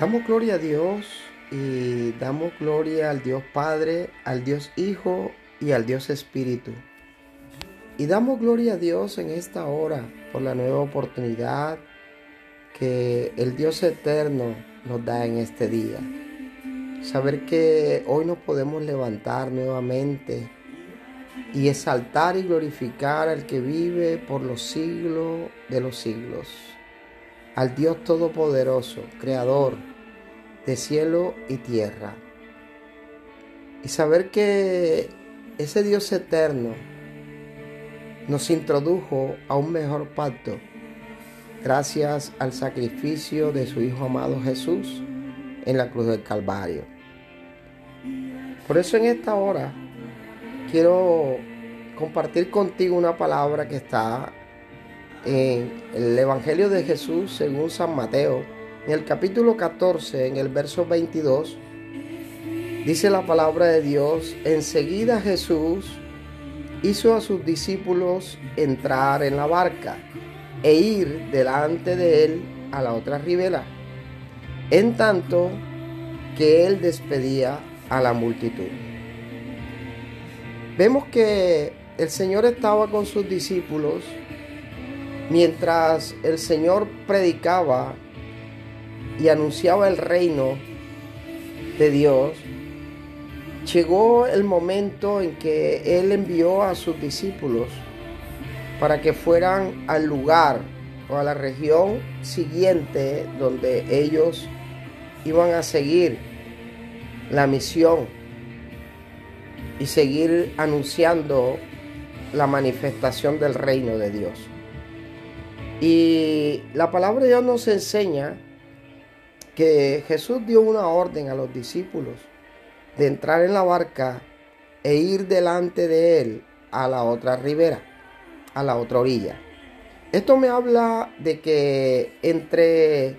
Damos gloria a Dios y damos gloria al Dios Padre, al Dios Hijo y al Dios Espíritu. Y damos gloria a Dios en esta hora por la nueva oportunidad que el Dios eterno nos da en este día. Saber que hoy nos podemos levantar nuevamente y exaltar y glorificar al que vive por los siglos de los siglos, al Dios Todopoderoso, Creador de cielo y tierra. Y saber que ese Dios eterno nos introdujo a un mejor pacto gracias al sacrificio de su Hijo amado Jesús en la cruz del Calvario. Por eso en esta hora quiero compartir contigo una palabra que está en el Evangelio de Jesús según San Mateo, en el capítulo 14, en el verso 22. Dice la palabra de Dios, enseguida Jesús hizo a sus discípulos entrar en la barca e ir delante de él a la otra ribera, en tanto que él despedía a la multitud. Vemos que el Señor estaba con sus discípulos mientras el Señor predicaba y anunciaba el reino de Dios. Llegó el momento en que Él envió a sus discípulos para que fueran al lugar o a la región siguiente donde ellos iban a seguir la misión y seguir anunciando la manifestación del reino de Dios. Y la palabra de Dios nos enseña que Jesús dio una orden a los discípulos de entrar en la barca e ir delante de él a la otra ribera, a la otra orilla. Esto me habla de que entre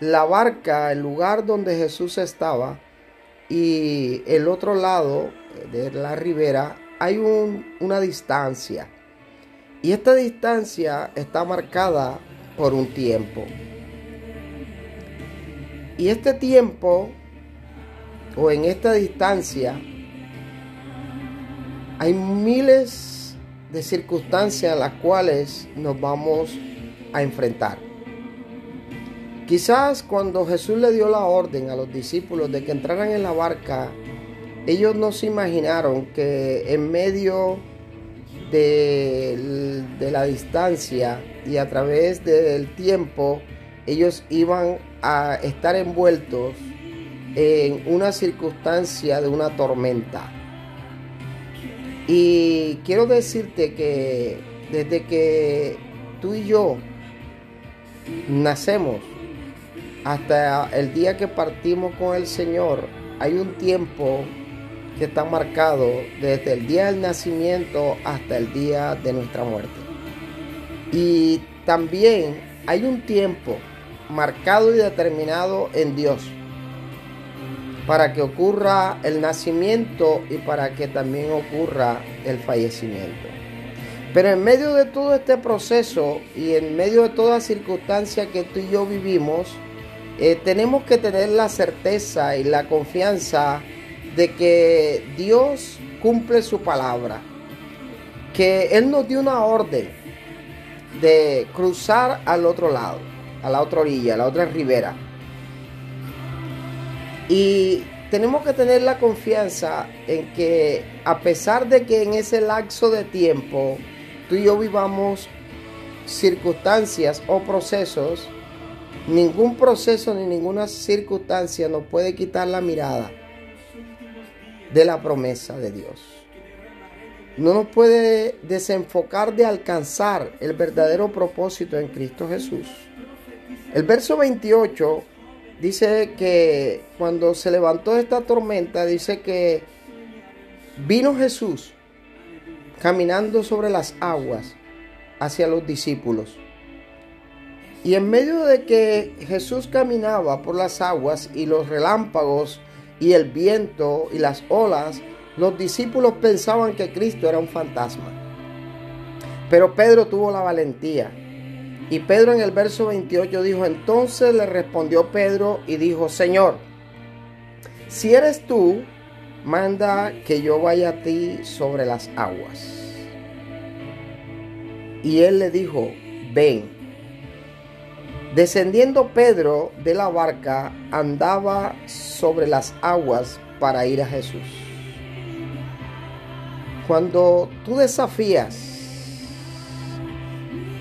la barca, el lugar donde Jesús estaba, y el otro lado de la ribera hay una distancia. Y esta distancia está marcada por un tiempo. Y este tiempo, o en esta distancia, hay miles de circunstancias a las cuales nos vamos a enfrentar. Quizás cuando Jesús le dio la orden a los discípulos de que entraran en la barca, ellos no se imaginaron que en medio de, la distancia y a través del tiempo ellos iban a estar envueltos en una circunstancia de una tormenta. Y quiero decirte que desde que tú y yo nacemos hasta el día que partimos con el Señor, hay un tiempo que está marcado desde el día del nacimiento hasta el día de nuestra muerte. Y también hay un tiempo marcado y determinado en Dios para que ocurra el nacimiento y para que también ocurra el fallecimiento. Pero en medio de todo este proceso y en medio de toda circunstancia que tú y yo vivimos, eh, tenemos que tener la certeza y la confianza de que Dios cumple su palabra, que Él nos dio una orden de cruzar al otro lado, a la otra orilla, a la otra ribera. Y tenemos que tener la confianza en que a pesar de que en ese lapso de tiempo tú y yo vivamos circunstancias o procesos, ningún proceso ni ninguna circunstancia nos puede quitar la mirada de la promesa de Dios. No nos puede desenfocar de alcanzar el verdadero propósito en Cristo Jesús. El verso 28 dice que cuando se levantó esta tormenta, dice que vino Jesús caminando sobre las aguas hacia los discípulos. Y en medio de que Jesús caminaba por las aguas y los relámpagos y el viento y las olas, los discípulos pensaban que Cristo era un fantasma. Pero Pedro tuvo la valentía Y Pedro en el verso 28 dijo, entonces le respondió Pedro y dijo, Señor, si eres tú, manda que yo vaya a ti sobre las aguas. Y él le dijo, ven. Descendiendo Pedro de la barca, andaba sobre las aguas para ir a Jesús. Cuando tú desafías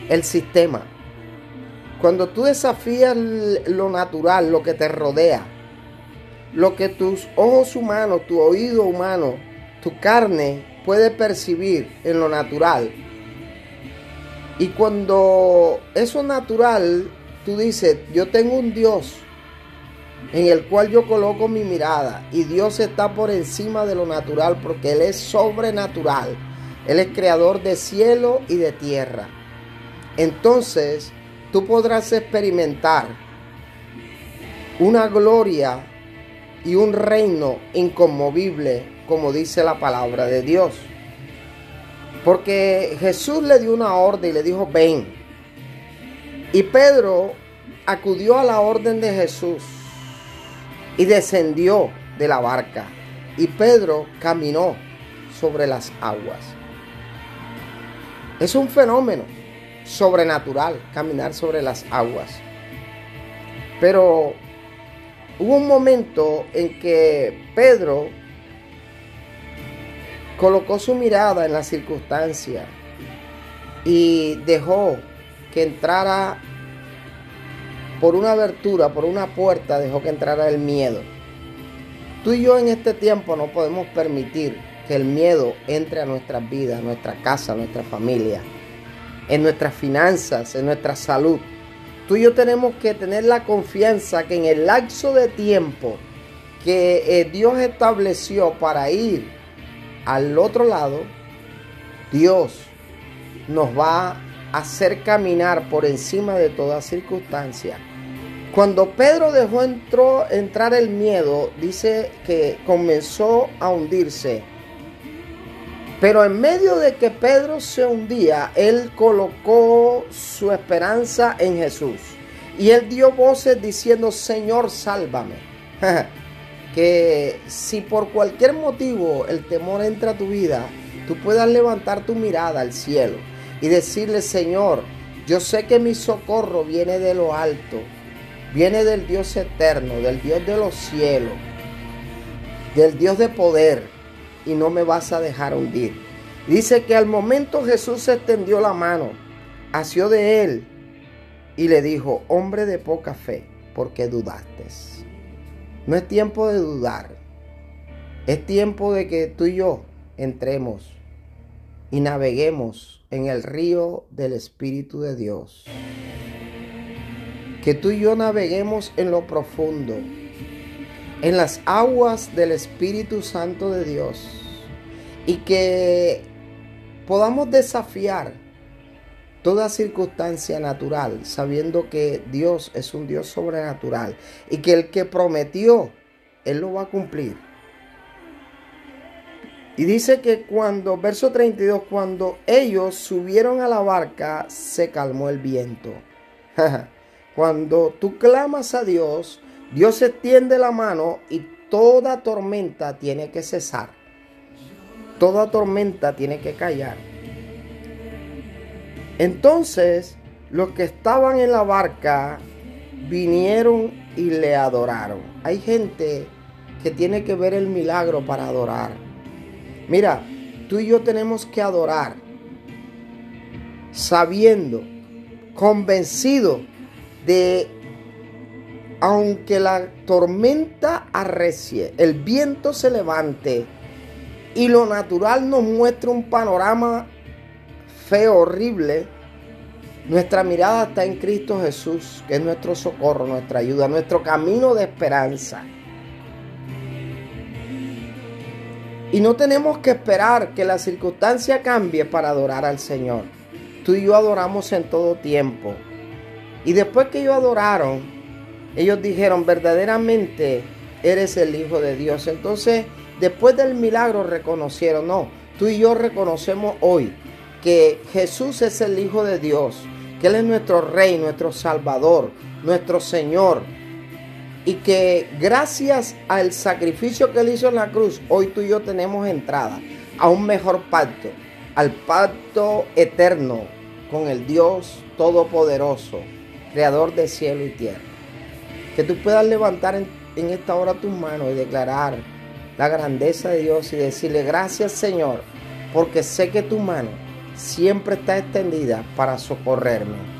el sistema, cuando tú desafías lo natural, lo que te rodea, lo que tus ojos humanos, tu oído humano, tu carne puede percibir en lo natural, y cuando eso natural, tú dices, yo tengo un Dios en el cual yo coloco mi mirada y Dios está por encima de lo natural porque Él es sobrenatural. Él es creador de cielo y de tierra. Entonces tú podrás experimentar una gloria y un reino inconmovible como dice la palabra de Dios. Porque Jesús le dio una orden y le dijo, ven. Y Pedro acudió a la orden de Jesús y descendió de la barca. Y Pedro caminó sobre las aguas. Es un fenómeno sobrenatural caminar sobre las aguas. Pero hubo un momento en que Pedro colocó su mirada en la circunstancia y dejó que entrara por una abertura, por una puerta, dejó que entrara el miedo. Tú y yo en este tiempo no podemos permitir que el miedo entre a nuestras vidas, a nuestra casa, a nuestra familia, en nuestras finanzas, en nuestra salud. Tú y yo tenemos que tener la confianza que en el lapso de tiempo que eh, Dios estableció para ir al otro lado, Dios nos va a hacer caminar por encima de toda circunstancia. Cuando Pedro dejó entrar el miedo, dice que comenzó a hundirse. Pero en medio de que Pedro se hundía, él colocó su esperanza en Jesús. Y él dio voces diciendo, Señor, sálvame. que si por cualquier motivo el temor entra a tu vida, tú puedas levantar tu mirada al cielo y decirle, Señor, yo sé que mi socorro viene de lo alto, viene del Dios eterno, del Dios de los cielos, del Dios de poder, y no me vas a dejar hundir. Dice que al momento Jesús extendió la mano, asió de él y le dijo, hombre de poca fe, ¿por qué dudaste? No es tiempo de dudar. Es tiempo de que tú y yo entremos y naveguemos en el río del Espíritu de Dios. Que tú y yo naveguemos en lo profundo, en las aguas del Espíritu Santo de Dios. Y que podamos desafiar toda circunstancia natural, sabiendo que Dios es un Dios sobrenatural y que el que prometió, Él lo va a cumplir. Y dice que cuando, verso 32, cuando ellos subieron a la barca, se calmó el viento. cuando tú clamas a Dios, Dios extiende la mano y toda tormenta tiene que cesar. Toda tormenta tiene que callar. Entonces los que estaban en la barca vinieron y le adoraron. Hay gente que tiene que ver el milagro para adorar. Mira, tú y yo tenemos que adorar sabiendo, convencido de, aunque la tormenta arrecie, el viento se levante y lo natural nos muestra un panorama feo, horrible, nuestra mirada está en Cristo Jesús, que es nuestro socorro, nuestra ayuda, nuestro camino de esperanza. Y no tenemos que esperar que la circunstancia cambie para adorar al Señor. Tú y yo adoramos en todo tiempo. Y después que ellos adoraron, ellos dijeron, verdaderamente eres el Hijo de Dios. Entonces, después del milagro reconocieron, no, tú y yo reconocemos hoy que Jesús es el Hijo de Dios, que Él es nuestro Rey, nuestro Salvador, nuestro Señor. Y que gracias al sacrificio que Él hizo en la cruz, hoy tú y yo tenemos entrada a un mejor pacto, al pacto eterno con el Dios Todopoderoso, Creador de cielo y tierra. Que tú puedas levantar en, esta hora tus manos y declarar la grandeza de Dios y decirle gracias Señor, porque sé que tu mano siempre está extendida para socorrerme.